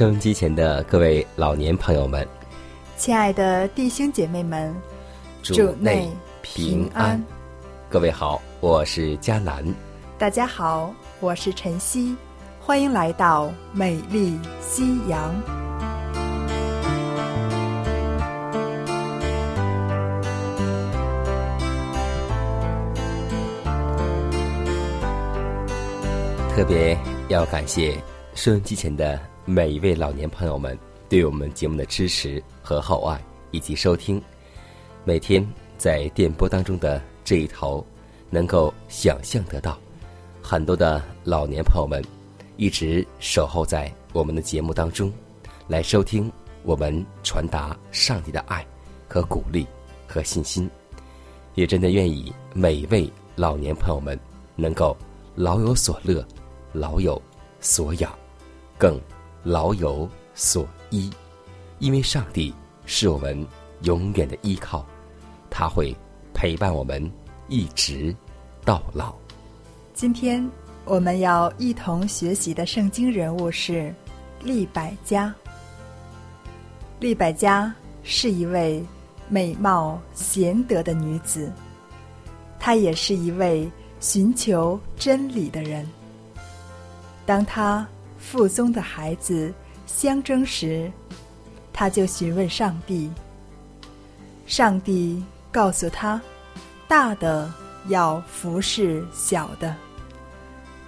收音机前的各位老年朋友们，亲爱的弟兄姐妹们，主内平安。各位好，我是佳楠。大家好，我是晨曦。欢迎来到美丽夕阳。特别要感谢收音机前的。每一位老年朋友们对我们节目的支持和厚爱以及收听，每天在电波当中的这一头，能够想象得到，很多的老年朋友们一直守候在我们的节目当中，来收听我们传达上帝的爱和鼓励和信心，也真的愿意每一位老年朋友们能够老有所乐，老有所养，更。老有所依，因为上帝是我们永远的依靠，他会陪伴我们一直到老。今天我们要一同学习的圣经人物是利百加。利百加是一位美貌贤德的女子，她也是一位寻求真理的人。当她。腹中的孩子相争时，他就询问上帝。上帝告诉他：“大的要服侍小的。”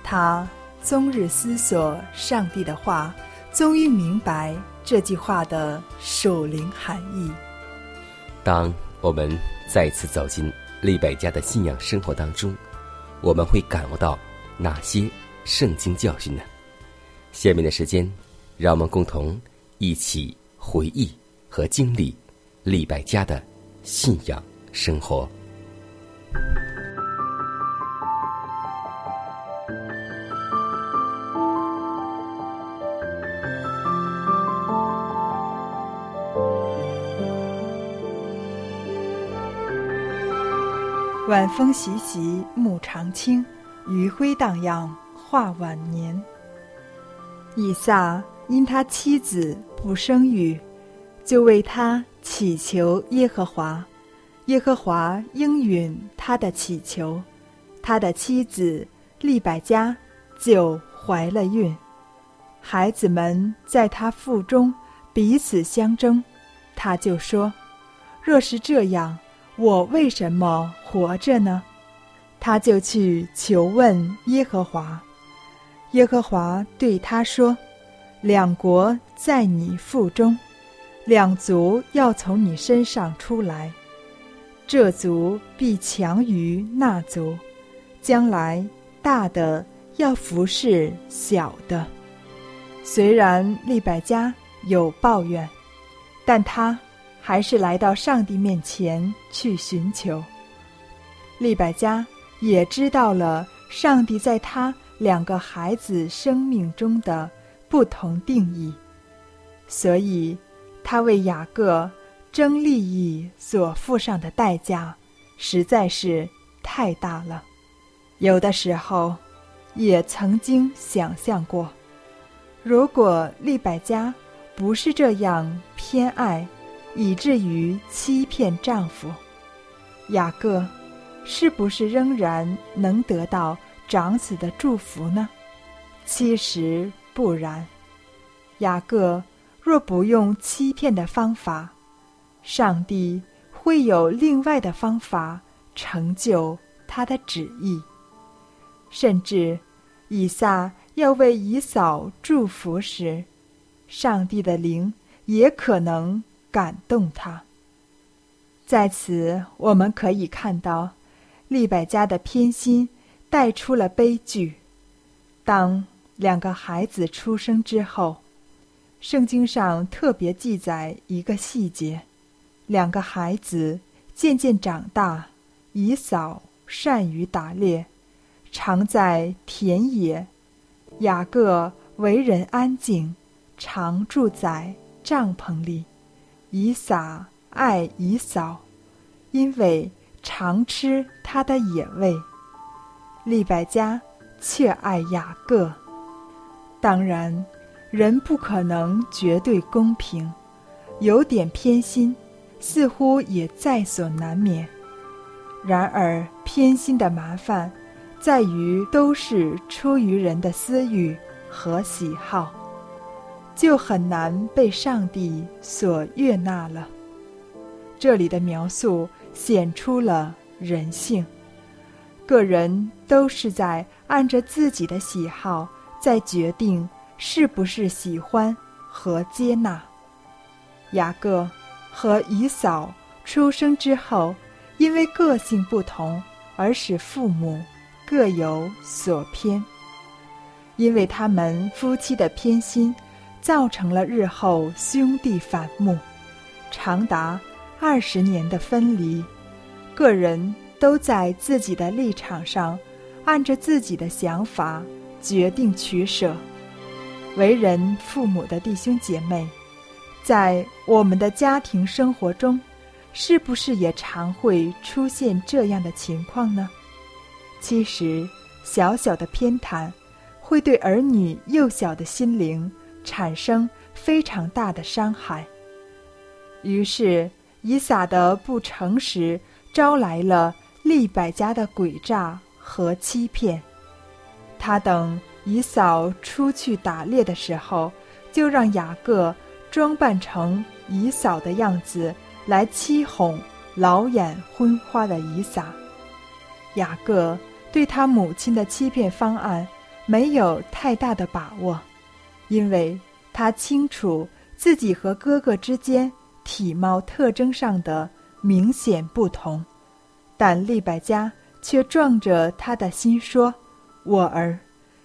他终日思索上帝的话，终于明白这句话的属灵含义。当我们再次走进利百家的信仰生活当中，我们会感悟到哪些圣经教训呢？下面的时间，让我们共同一起回忆和经历李百家的信仰生活。晚风习习，暮长青，余晖荡漾，画晚年。以撒因他妻子不生育，就为他祈求耶和华，耶和华应允他的祈求，他的妻子利百加就怀了孕，孩子们在他腹中彼此相争，他就说：“若是这样，我为什么活着呢？”他就去求问耶和华。耶和华对他说：“两国在你腹中，两族要从你身上出来，这族必强于那族，将来大的要服侍小的。”虽然利百加有抱怨，但他还是来到上帝面前去寻求。利百加也知道了上帝在他。两个孩子生命中的不同定义，所以他为雅各争利益所付上的代价实在是太大了。有的时候，也曾经想象过，如果利百加不是这样偏爱，以至于欺骗丈夫，雅各是不是仍然能得到？长子的祝福呢？其实不然。雅各若不用欺骗的方法，上帝会有另外的方法成就他的旨意。甚至，以撒要为以扫祝福时，上帝的灵也可能感动他。在此，我们可以看到，利百加的偏心带出了悲剧。当两个孩子出生之后，圣经上特别记载一个细节：两个孩子渐渐长大，以扫善于打猎，常在田野；雅各为人安静，常住在帐篷里。以撒爱以扫，因为常吃他的野味；利百加却爱雅各。当然，人不可能绝对公平，有点偏心，似乎也在所难免。然而，偏心的麻烦，在于都是出于人的私欲和喜好，就很难被上帝所悦纳了。这里的描述显出了人性，个人都是在按着自己的喜好。在决定是不是喜欢和接纳。雅各和以扫出生之后，因为个性不同，而使父母各有所偏。因为他们夫妻的偏心，造成了日后兄弟反目，长达二十年的分离。个人都在自己的立场上，按着自己的想法。决定取舍，为人父母的弟兄姐妹，在我们的家庭生活中，是不是也常会出现这样的情况呢？其实，小小的偏袒，会对儿女幼小的心灵产生非常大的伤害。于是，以撒的不诚实招来了利百家的诡诈和欺骗。他等以扫出去打猎的时候，就让雅各装扮成以扫的样子来欺哄老眼昏花的以撒。雅各对他母亲的欺骗方案没有太大的把握，因为他清楚自己和哥哥之间体貌特征上的明显不同，但利百加却壮着他的心说。我儿，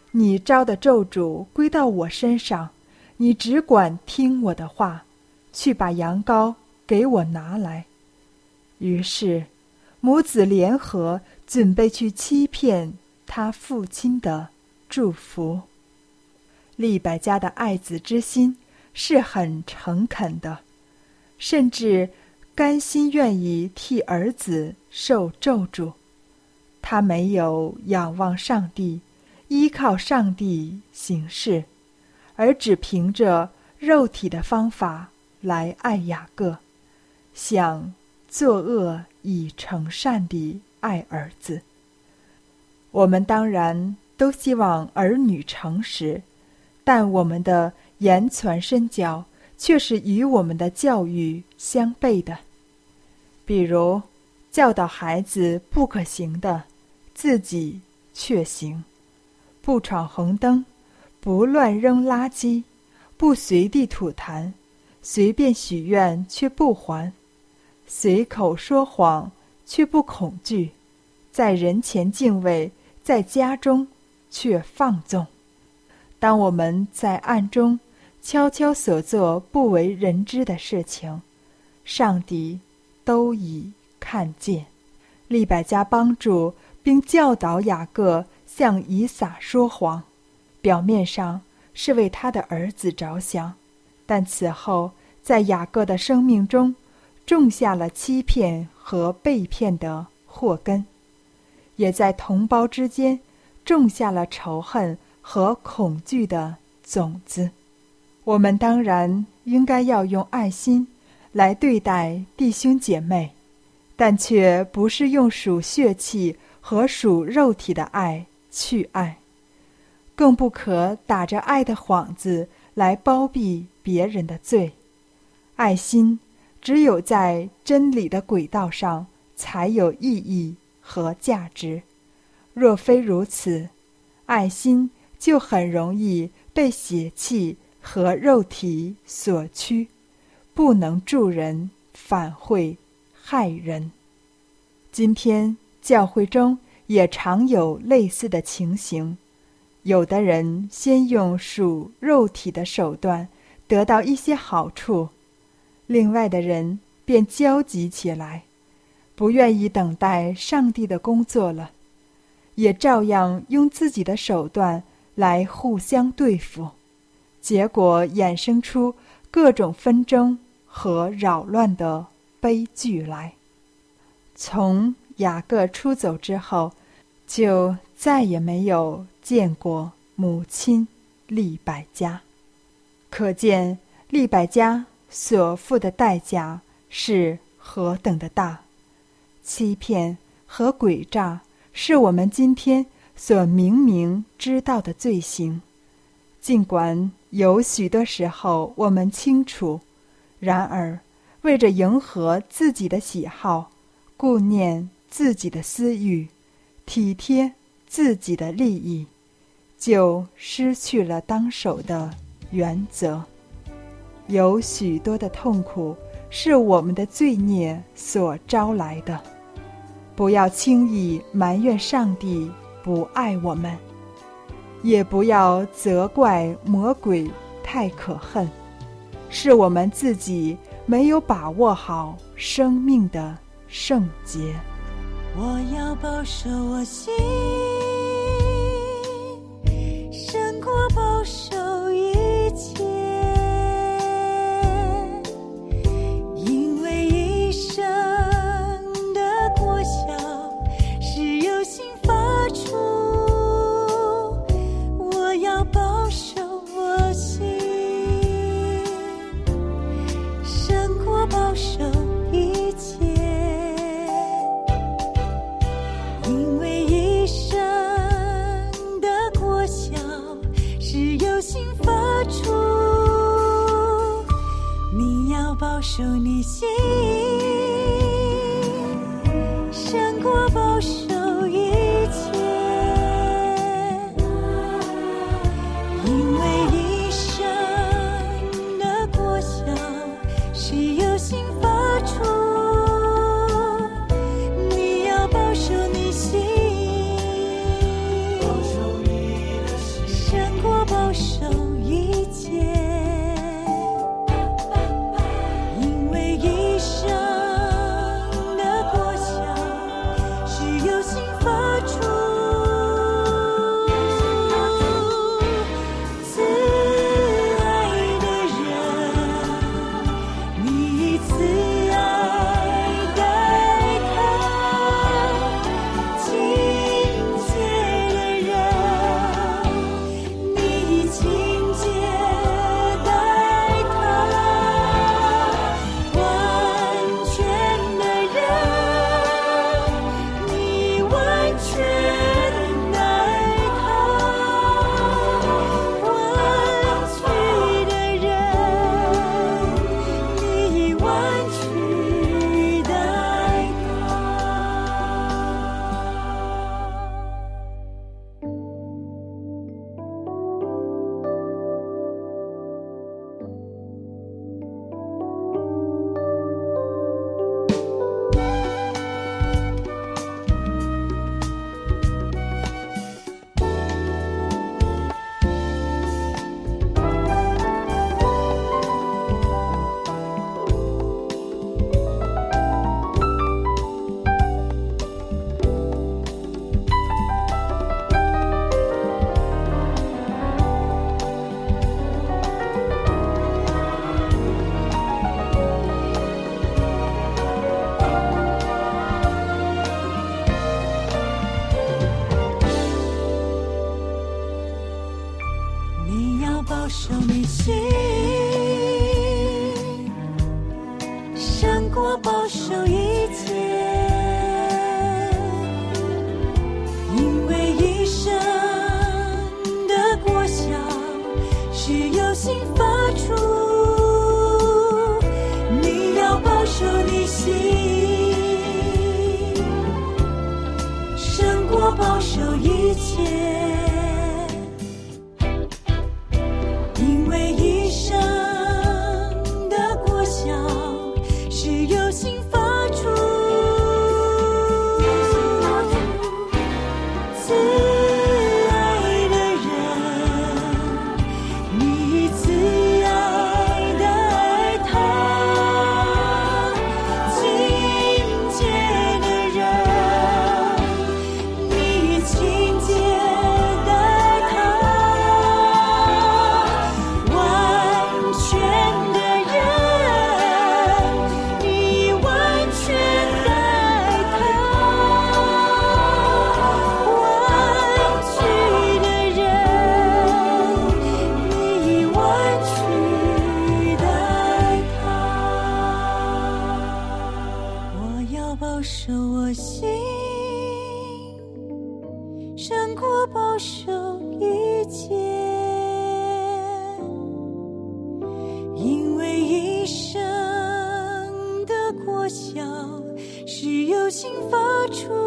你招的咒诅归到我身上，你只管听我的话，去把羊羔给我拿来。于是，母子联合准备去欺骗他父亲的祝福。利百家的爱子之心是很诚恳的，甚至甘心愿意替儿子受咒诅。他没有仰望上帝，依靠上帝行事，而只凭着肉体的方法来爱雅各，想作恶以成善地爱儿子。我们当然都希望儿女诚实，但我们的言传身教却是与我们的教育相悖的。比如，教导孩子不可行的。自己却行，不闯红灯，不乱扔垃圾，不随地吐痰，随便许愿却不还，随口说谎却不恐惧，在人前敬畏，在家中却放纵。当我们在暗中悄悄所做不为人知的事情，上帝都已看见。利百家帮助。并教导雅各向以撒说谎，表面上是为他的儿子着想，但此后在雅各的生命中种下了欺骗和被骗的祸根，也在同胞之间种下了仇恨和恐惧的种子。我们当然应该要用爱心来对待弟兄姐妹，但却不是用属血气。和属肉体的爱去爱，更不可打着爱的幌子来包庇别人的罪。爱心只有在真理的轨道上才有意义和价值。若非如此，爱心就很容易被邪气和肉体所驱，不能助人，反会害人。今天教会中也常有类似的情形，有的人先用属肉体的手段得到一些好处，另外的人便焦急起来，不愿意等待上帝的工作了。也照样用自己的手段来互相对付，结果衍生出各种纷争和扰乱的悲剧来。从雅各出走之后，就再也没有见过母亲利百加，可见利百加所付的代价是何等的大，欺骗和诡诈。是我们今天所明明知道的罪行，尽管有许多时候我们清楚，然而为着迎合自己的喜好，顾念自己的私欲，体贴自己的利益，就失去了当守的原则。有许多的痛苦是我们的罪孽所招来的。不要轻易埋怨上帝不爱我们，也不要责怪魔鬼太可恨，是我们自己没有把握好生命的圣洁。我要保守我心，数你心心，胜过保守一切，因为一生的果效是由心发出。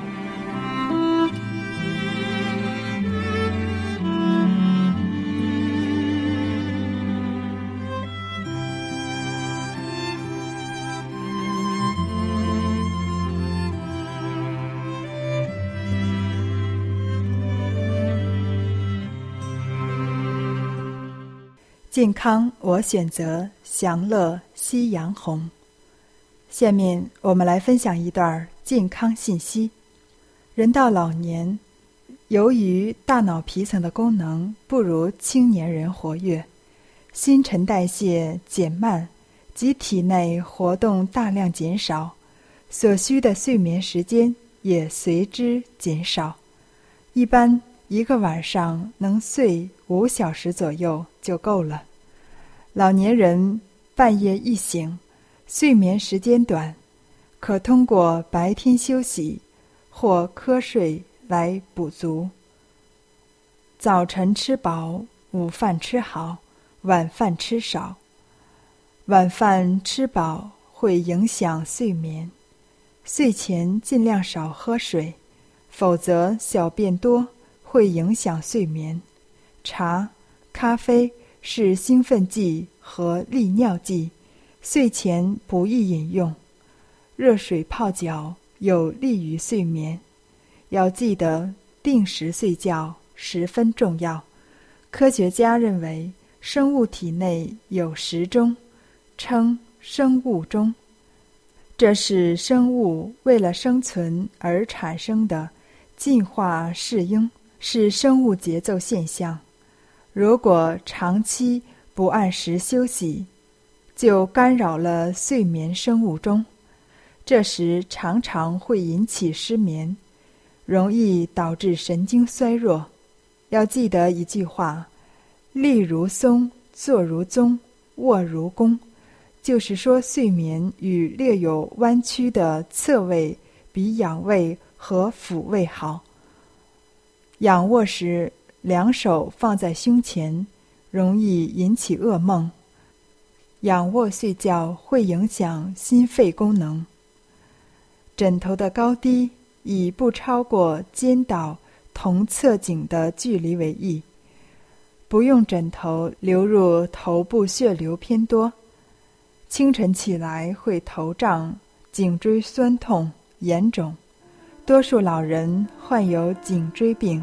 健康我选择，享乐夕阳红。下面我们来分享一段健康信息。人到老年，由于大脑皮层的功能不如青年人活跃，新陈代谢减慢，及体内活动大量减少，所需的睡眠时间也随之减少。一般一个晚上能睡五小时左右就够了。老年人半夜一醒，睡眠时间短，可通过白天休息或瞌睡来补足。早晨吃饱，午饭吃好，晚饭吃少。晚饭吃饱会影响睡眠，睡前尽量少喝水，否则小便多会影响睡眠。茶、咖啡是兴奋剂和利尿剂，睡前不宜饮用。热水泡脚有利于睡眠，要记得定时睡觉十分重要。科学家认为，生物体内有时钟，称生物钟。这是生物为了生存而产生的进化适应，是生物节奏现象。如果长期不按时休息，就干扰了睡眠生物钟，这时常常会引起失眠，容易导致神经衰弱。要记得一句话：“立如松，坐如钟，卧如弓。”就是说，睡眠与略有弯曲的侧位比仰位和俯位好。仰卧时，两手放在胸前，容易引起噩梦；仰卧睡觉会影响心肺功能。枕头的高低以不超过肩倒同侧颈的距离为宜。不用枕头流入头部血流偏多，清晨起来会头胀、颈椎酸痛、眼肿。多数老人患有颈椎病，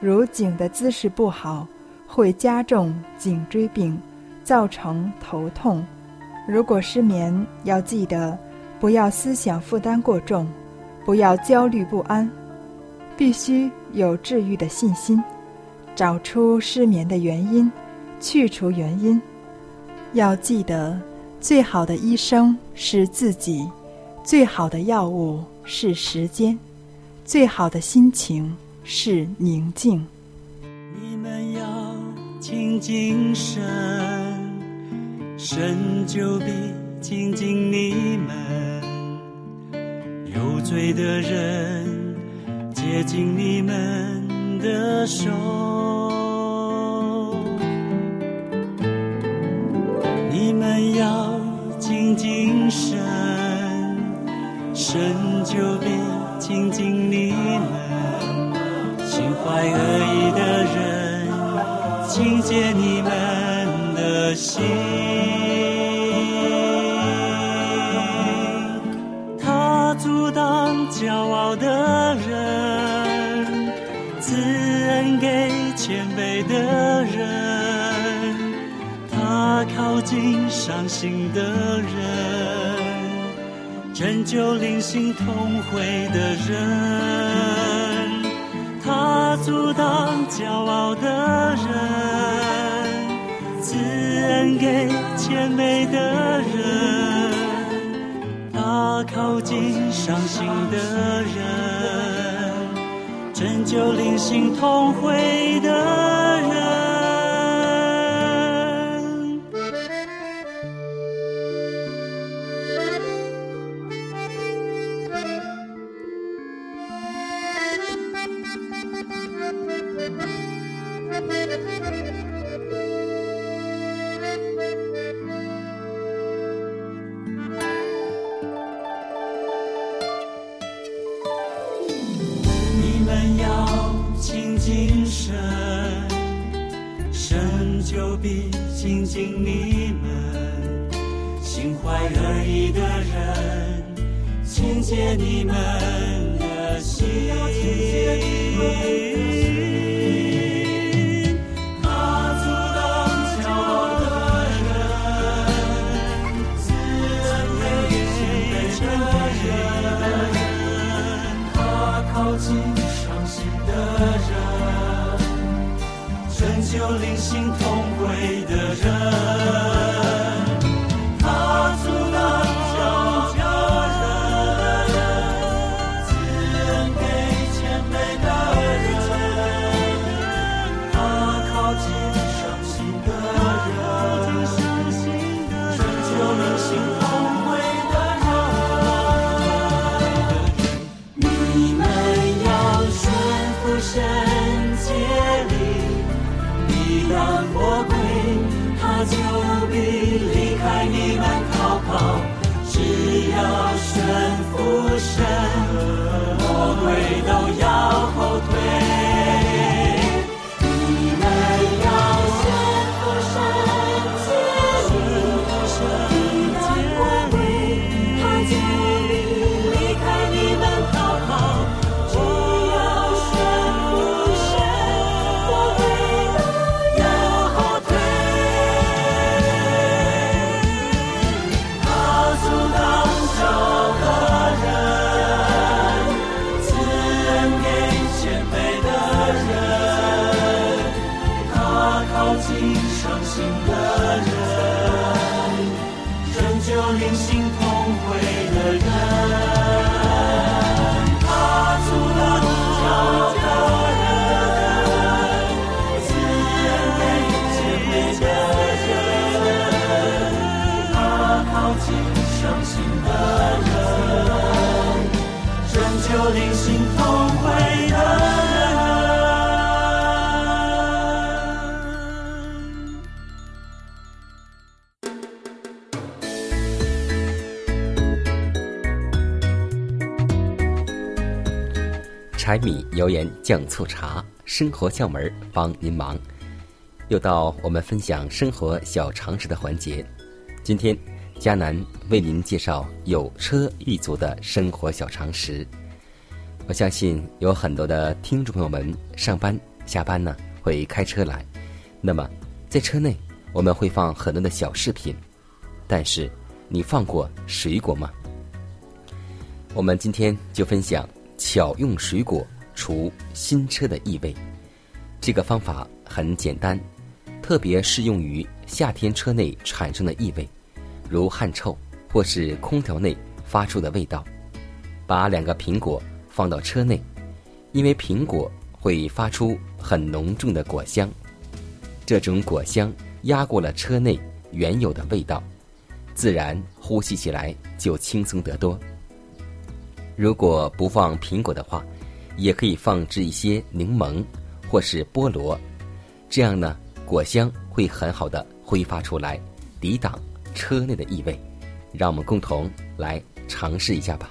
如颈的姿势不好，会加重颈椎病，造成头痛。如果失眠，要记得不要思想负担过重，不要焦虑不安，必须有治愈的信心。找出失眠的原因，去除原因。要记得，最好的医生是自己，最好的药物是时间，最好的心情是宁静。你们要亲近神，神就必亲近你们。有罪的人接近你们。的手，你们要亲近神，神就必亲近你们。怀恶意的人，请借你们的心。他阻挡骄傲的人。赐恩给谦卑的人，他靠近伤心的人，拯救灵心痛悔的人，伤心的人，拯救灵心痛悔的人。敬你们，心怀仁义的人，请接你们。柴米油盐酱醋茶，生活窍门帮您忙。又到我们分享生活小常识的环节。今天，佳南为您介绍有车一族的生活小常识。我相信有很多的听众朋友们上班下班呢会开车来，那么在车内我们会放很多的小饰品，但是你放过水果吗？我们今天就分享巧用水果除新车的异味。这个方法很简单，特别适用于夏天车内产生的异味，如汗臭或是空调内发出的味道。把两个苹果。放到车内，因为苹果会发出很浓重的果香，这种果香压过了车内原有的味道，自然呼吸起来就轻松得多。如果不放苹果的话，也可以放置一些柠檬或是菠萝，这样呢，果香会很好的挥发出来，抵挡车内的异味。让我们共同来尝试一下吧。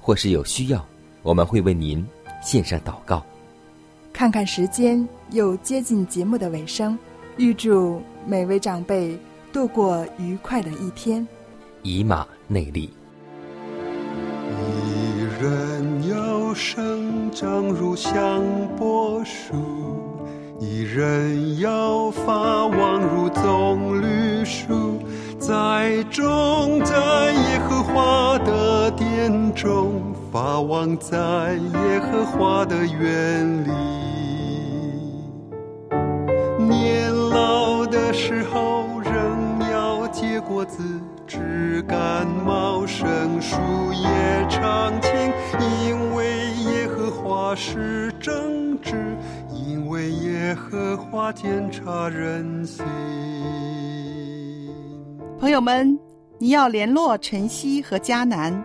或是有需要，我们会为您献上祷告。看看时间，又接近节目的尾声，预祝每位长辈度过愉快的一天。以马内利。一人要生长如香柏树，一人要发旺如棕榈树。在种在耶和华的眼中，发旺在耶和华的园里。年老的时候仍要结果子，枝干茂盛，树叶常青。因为耶和华是正直，因为耶和华检察人心。朋友们，你要联络晨曦和迦南，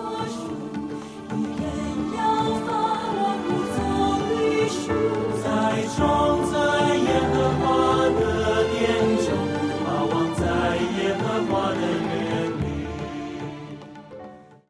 你创造。